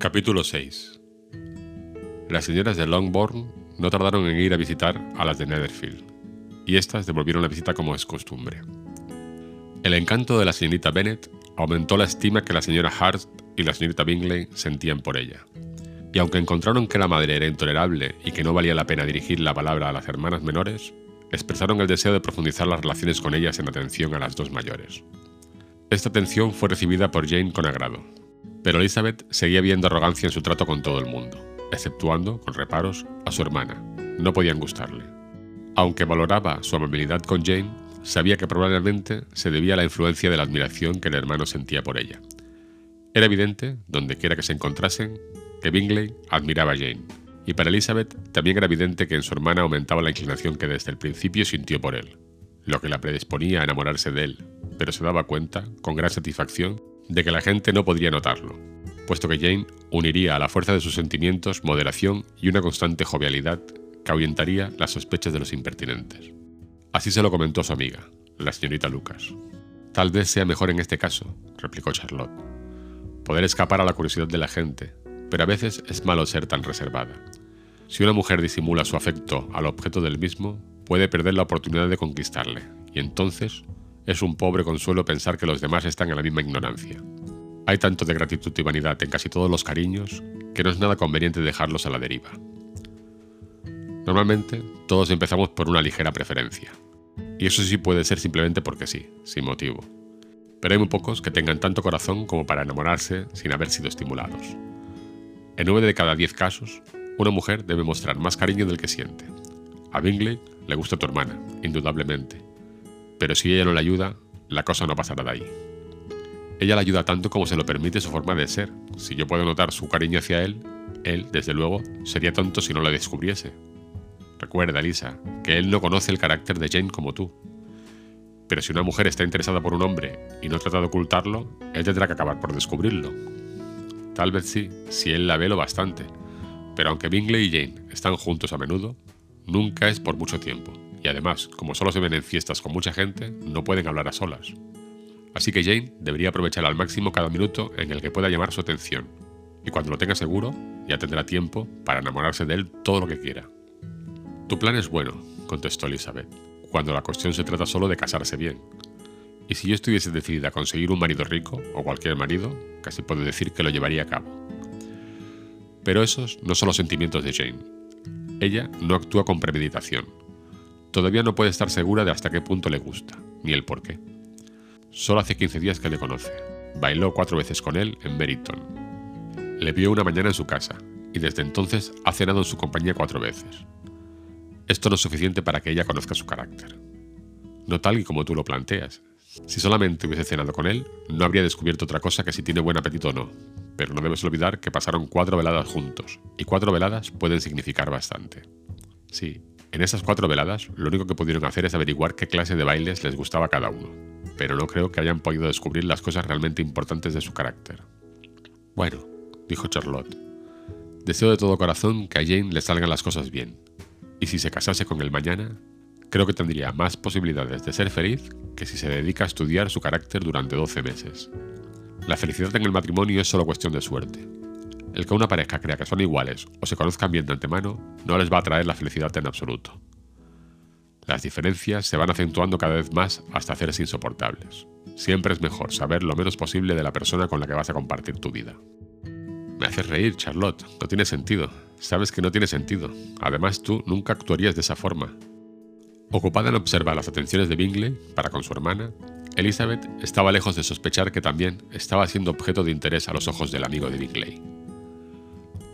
Capítulo 6 Las señoras de Longbourn no tardaron en ir a visitar a las de Netherfield, y éstas devolvieron la visita como es costumbre. El encanto de la señorita Bennet aumentó la estima que la señora Hart y la señorita Bingley sentían por ella. Y aunque encontraron que la madre era intolerable y que no valía la pena dirigir la palabra a las hermanas menores, expresaron el deseo de profundizar las relaciones con ellas en atención a las dos mayores. Esta atención fue recibida por Jane con agrado, pero Elizabeth seguía viendo arrogancia en su trato con todo el mundo, exceptuando, con reparos, a su hermana. No podían gustarle. Aunque valoraba su amabilidad con Jane, sabía que probablemente se debía a la influencia de la admiración que el hermano sentía por ella. Era evidente, donde quiera que se encontrasen, que Bingley admiraba a Jane, y para Elizabeth también era evidente que en su hermana aumentaba la inclinación que desde el principio sintió por él, lo que la predisponía a enamorarse de él, pero se daba cuenta, con gran satisfacción, de que la gente no podría notarlo, puesto que Jane uniría a la fuerza de sus sentimientos moderación y una constante jovialidad que ahuyentaría las sospechas de los impertinentes. Así se lo comentó su amiga, la señorita Lucas. Tal vez sea mejor en este caso, replicó Charlotte. Poder escapar a la curiosidad de la gente, pero a veces es malo ser tan reservada. Si una mujer disimula su afecto al objeto del mismo, puede perder la oportunidad de conquistarle, y entonces es un pobre consuelo pensar que los demás están en la misma ignorancia. Hay tanto de gratitud y vanidad en casi todos los cariños que no es nada conveniente dejarlos a la deriva. Normalmente, todos empezamos por una ligera preferencia. Y eso sí puede ser simplemente porque sí, sin motivo. Pero hay muy pocos que tengan tanto corazón como para enamorarse sin haber sido estimulados. En nueve de cada diez casos, una mujer debe mostrar más cariño del que siente. A Bingley le gusta tu hermana, indudablemente, pero si ella no le ayuda, la cosa no pasará de ahí. Ella le ayuda tanto como se lo permite su forma de ser. Si yo puedo notar su cariño hacia él, él, desde luego, sería tonto si no lo descubriese. Recuerda, Lisa, que él no conoce el carácter de Jane como tú. Pero si una mujer está interesada por un hombre y no trata de ocultarlo, él tendrá que acabar por descubrirlo. Tal vez sí, si él la ve lo bastante. Pero aunque Bingley y Jane están juntos a menudo, nunca es por mucho tiempo y además, como solo se ven en fiestas con mucha gente, no pueden hablar a solas. Así que Jane debería aprovechar al máximo cada minuto en el que pueda llamar su atención, y cuando lo tenga seguro, ya tendrá tiempo para enamorarse de él todo lo que quiera. Tu plan es bueno, contestó Elizabeth, cuando la cuestión se trata solo de casarse bien. Y si yo estuviese decidida a conseguir un marido rico, o cualquier marido, casi puedo decir que lo llevaría a cabo. Pero esos no son los sentimientos de Jane. Ella no actúa con premeditación, Todavía no puede estar segura de hasta qué punto le gusta, ni el por qué. Solo hace 15 días que le conoce. Bailó cuatro veces con él en Meryton. Le vio una mañana en su casa, y desde entonces ha cenado en su compañía cuatro veces. Esto no es suficiente para que ella conozca su carácter. No tal y como tú lo planteas. Si solamente hubiese cenado con él, no habría descubierto otra cosa que si tiene buen apetito o no. Pero no debes olvidar que pasaron cuatro veladas juntos, y cuatro veladas pueden significar bastante. Sí, en esas cuatro veladas, lo único que pudieron hacer es averiguar qué clase de bailes les gustaba cada uno, pero no creo que hayan podido descubrir las cosas realmente importantes de su carácter. Bueno, dijo Charlotte, deseo de todo corazón que a Jane le salgan las cosas bien, y si se casase con él mañana, creo que tendría más posibilidades de ser feliz que si se dedica a estudiar su carácter durante 12 meses. La felicidad en el matrimonio es solo cuestión de suerte, el que una pareja crea que son iguales o se conozcan bien de antemano no les va a traer la felicidad en absoluto. Las diferencias se van acentuando cada vez más hasta hacerse insoportables. Siempre es mejor saber lo menos posible de la persona con la que vas a compartir tu vida. Me haces reír, Charlotte. No tiene sentido. Sabes que no tiene sentido. Además, tú nunca actuarías de esa forma. Ocupada en observar las atenciones de Bingley para con su hermana, Elizabeth estaba lejos de sospechar que también estaba siendo objeto de interés a los ojos del amigo de Bingley.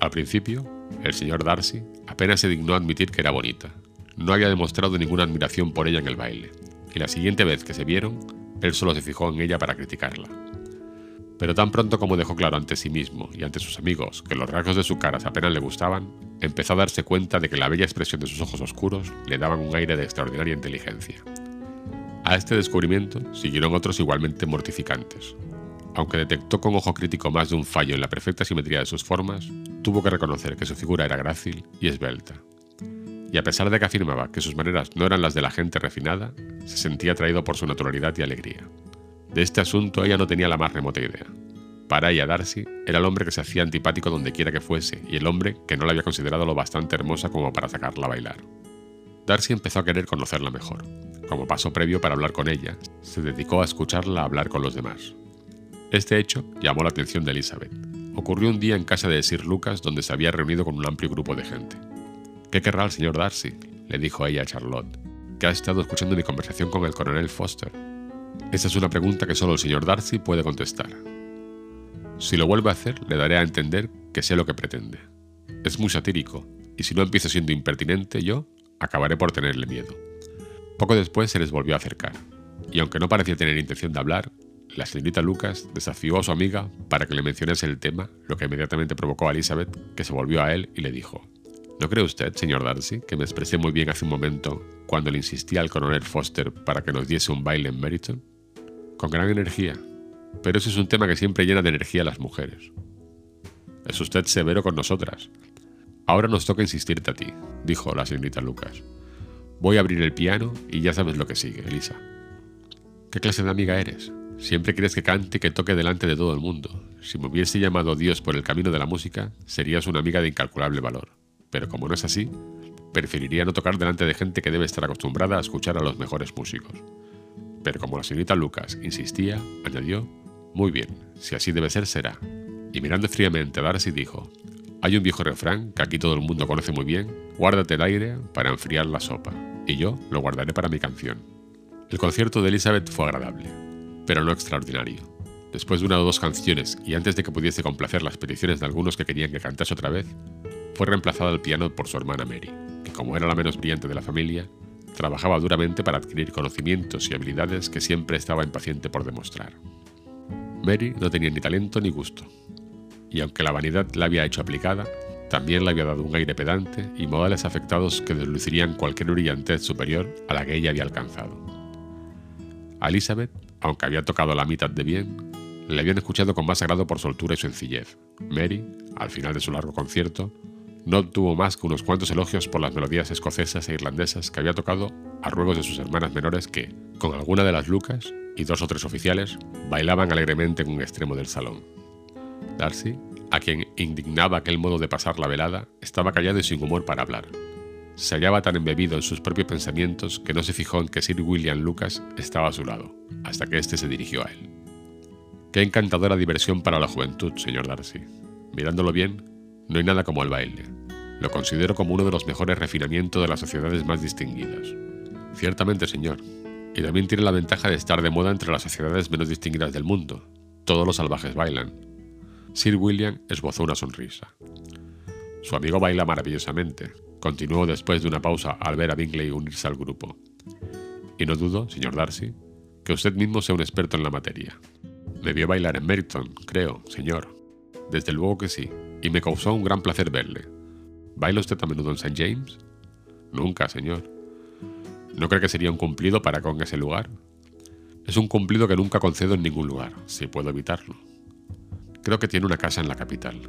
Al principio, el señor Darcy apenas se dignó admitir que era bonita. No había demostrado ninguna admiración por ella en el baile, y la siguiente vez que se vieron, él solo se fijó en ella para criticarla. Pero tan pronto como dejó claro ante sí mismo y ante sus amigos que los rasgos de su cara apenas le gustaban, empezó a darse cuenta de que la bella expresión de sus ojos oscuros le daban un aire de extraordinaria inteligencia. A este descubrimiento siguieron otros igualmente mortificantes. Aunque detectó con ojo crítico más de un fallo en la perfecta simetría de sus formas, tuvo que reconocer que su figura era grácil y esbelta. Y a pesar de que afirmaba que sus maneras no eran las de la gente refinada, se sentía atraído por su naturalidad y alegría. De este asunto ella no tenía la más remota idea. Para ella, Darcy era el hombre que se hacía antipático donde quiera que fuese y el hombre que no la había considerado lo bastante hermosa como para sacarla a bailar. Darcy empezó a querer conocerla mejor. Como paso previo para hablar con ella, se dedicó a escucharla hablar con los demás. Este hecho llamó la atención de Elizabeth. Ocurrió un día en casa de Sir Lucas donde se había reunido con un amplio grupo de gente. ¿Qué querrá el señor Darcy? le dijo ella a Charlotte, que ha estado escuchando mi conversación con el coronel Foster. Esa es una pregunta que solo el señor Darcy puede contestar. Si lo vuelve a hacer, le daré a entender que sé lo que pretende. Es muy satírico, y si no empiezo siendo impertinente yo, acabaré por tenerle miedo. Poco después se les volvió a acercar, y aunque no parecía tener intención de hablar, la señorita Lucas desafió a su amiga para que le mencionase el tema, lo que inmediatamente provocó a Elizabeth, que se volvió a él y le dijo, ¿No cree usted, señor Darcy, que me expresé muy bien hace un momento cuando le insistí al coronel Foster para que nos diese un baile en Meriton? Con gran energía, pero ese es un tema que siempre llena de energía a las mujeres. Es usted severo con nosotras. Ahora nos toca insistirte a ti, dijo la señorita Lucas. Voy a abrir el piano y ya sabes lo que sigue, Elisa. ¿Qué clase de amiga eres? Siempre quieres que cante y que toque delante de todo el mundo. Si me hubiese llamado Dios por el camino de la música, serías una amiga de incalculable valor. Pero como no es así, preferiría no tocar delante de gente que debe estar acostumbrada a escuchar a los mejores músicos. Pero como la señorita Lucas insistía, añadió muy bien, si así debe ser, será. Y mirando fríamente a Darcy dijo, hay un viejo refrán que aquí todo el mundo conoce muy bien, guárdate el aire para enfriar la sopa, y yo lo guardaré para mi canción. El concierto de Elizabeth fue agradable, pero no extraordinario. Después de una o dos canciones y antes de que pudiese complacer las peticiones de algunos que querían que cantase otra vez, fue reemplazada al piano por su hermana Mary, que como era la menos brillante de la familia, trabajaba duramente para adquirir conocimientos y habilidades que siempre estaba impaciente por demostrar. Mary no tenía ni talento ni gusto, y aunque la vanidad la había hecho aplicada, también le había dado un aire pedante y modales afectados que deslucirían cualquier brillantez superior a la que ella había alcanzado. Elizabeth, aunque había tocado la mitad de bien, le habían escuchado con más agrado por su altura y sencillez. Mary, al final de su largo concierto, no obtuvo más que unos cuantos elogios por las melodías escocesas e irlandesas que había tocado a ruegos de sus hermanas menores que, con alguna de las lucas, y dos o tres oficiales bailaban alegremente en un extremo del salón. Darcy, a quien indignaba aquel modo de pasar la velada, estaba callado y sin humor para hablar. Se hallaba tan embebido en sus propios pensamientos que no se fijó en que Sir William Lucas estaba a su lado, hasta que éste se dirigió a él. Qué encantadora diversión para la juventud, señor Darcy. Mirándolo bien, no hay nada como el baile. Lo considero como uno de los mejores refinamientos de las sociedades más distinguidas. Ciertamente, señor, y también tiene la ventaja de estar de moda entre las sociedades menos distinguidas del mundo. Todos los salvajes bailan. Sir William esbozó una sonrisa. Su amigo baila maravillosamente, continuó después de una pausa al ver a Bingley unirse al grupo. Y no dudo, señor Darcy, que usted mismo sea un experto en la materia. Me vio bailar en Merton, creo, señor. Desde luego que sí, y me causó un gran placer verle. ¿Baila usted a menudo en St. James? Nunca, señor. ¿No cree que sería un cumplido para con ese lugar? Es un cumplido que nunca concedo en ningún lugar, si puedo evitarlo. Creo que tiene una casa en la capital.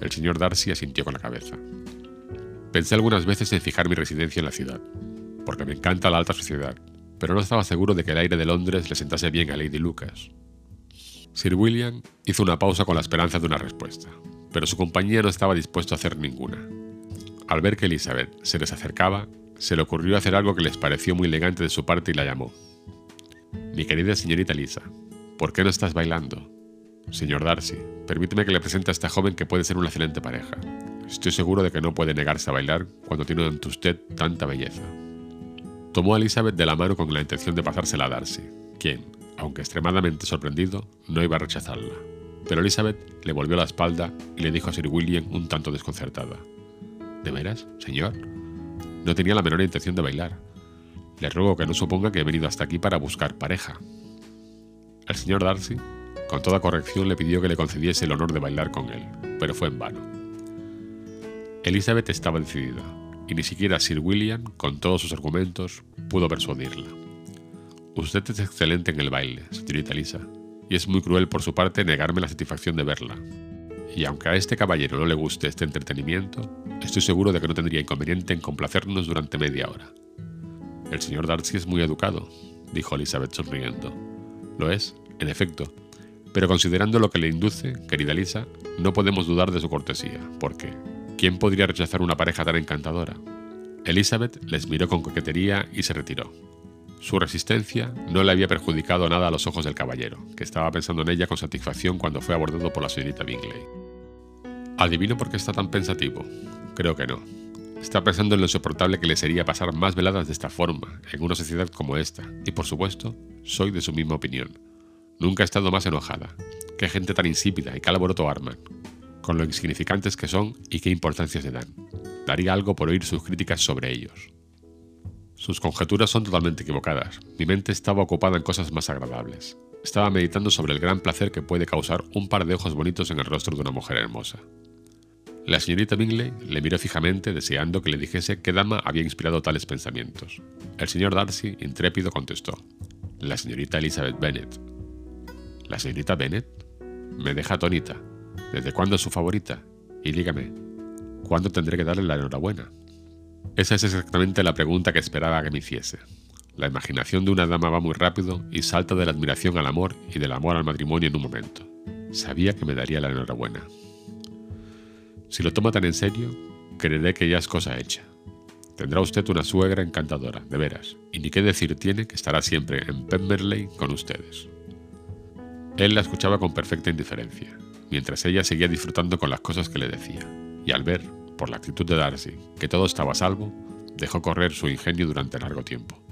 El señor Darcy asintió con la cabeza. Pensé algunas veces en fijar mi residencia en la ciudad, porque me encanta la alta sociedad, pero no estaba seguro de que el aire de Londres le sentase bien a Lady Lucas. Sir William hizo una pausa con la esperanza de una respuesta, pero su compañía no estaba dispuesto a hacer ninguna. Al ver que Elizabeth se les acercaba, se le ocurrió hacer algo que les pareció muy elegante de su parte y la llamó. Mi querida señorita Lisa, ¿por qué no estás bailando? Señor Darcy, permíteme que le presente a esta joven que puede ser una excelente pareja. Estoy seguro de que no puede negarse a bailar cuando tiene ante usted tanta belleza. Tomó a Elizabeth de la mano con la intención de pasársela a Darcy, quien, aunque extremadamente sorprendido, no iba a rechazarla. Pero Elizabeth le volvió la espalda y le dijo a Sir William un tanto desconcertada. ¿De veras, señor? No tenía la menor intención de bailar. Le ruego que no suponga que he venido hasta aquí para buscar pareja. El señor Darcy, con toda corrección, le pidió que le concediese el honor de bailar con él, pero fue en vano. Elizabeth estaba decidida, y ni siquiera Sir William, con todos sus argumentos, pudo persuadirla. Usted es excelente en el baile, señorita Lisa, y es muy cruel por su parte negarme la satisfacción de verla, y aunque a este caballero no le guste este entretenimiento, estoy seguro de que no tendría inconveniente en complacernos durante media hora. El señor Darcy es muy educado, dijo Elizabeth sonriendo. Lo es, en efecto, Pero considerando lo que le induce, querida Lisa, no podemos dudar de su cortesía, porque ¿quién podría rechazar una pareja tan encantadora? Elizabeth les miró con coquetería y se retiró. Su resistencia no le había perjudicado nada a los ojos del caballero, que estaba pensando en ella con satisfacción cuando fue abordado por la señorita Bingley. ¿Adivino por qué está tan pensativo? Creo que no. Está pensando en lo insoportable que le sería pasar más veladas de esta forma, en una sociedad como esta, y por supuesto, soy de su misma opinión. Nunca he estado más enojada. Qué gente tan insípida y qué alboroto arman. Con lo insignificantes que son y qué importancia se dan. Daría algo por oír sus críticas sobre ellos. Sus conjeturas son totalmente equivocadas. Mi mente estaba ocupada en cosas más agradables. Estaba meditando sobre el gran placer que puede causar un par de ojos bonitos en el rostro de una mujer hermosa. La señorita Bingley le miró fijamente deseando que le dijese qué dama había inspirado tales pensamientos. El señor Darcy, intrépido, contestó, la señorita Elizabeth Bennet. ¿La señorita Bennet? Me deja atónita. ¿Desde cuándo es su favorita? Y dígame, ¿cuándo tendré que darle la enhorabuena? Esa es exactamente la pregunta que esperaba que me hiciese. La imaginación de una dama va muy rápido y salta de la admiración al amor y del amor al matrimonio en un momento. Sabía que me daría la enhorabuena. Si lo toma tan en serio, creeré que ya es cosa hecha. Tendrá usted una suegra encantadora, de veras, y ni qué decir tiene que estará siempre en Pemberley con ustedes. Él la escuchaba con perfecta indiferencia, mientras ella seguía disfrutando con las cosas que le decía, y al ver, por la actitud de Darcy, que todo estaba a salvo, dejó correr su ingenio durante largo tiempo.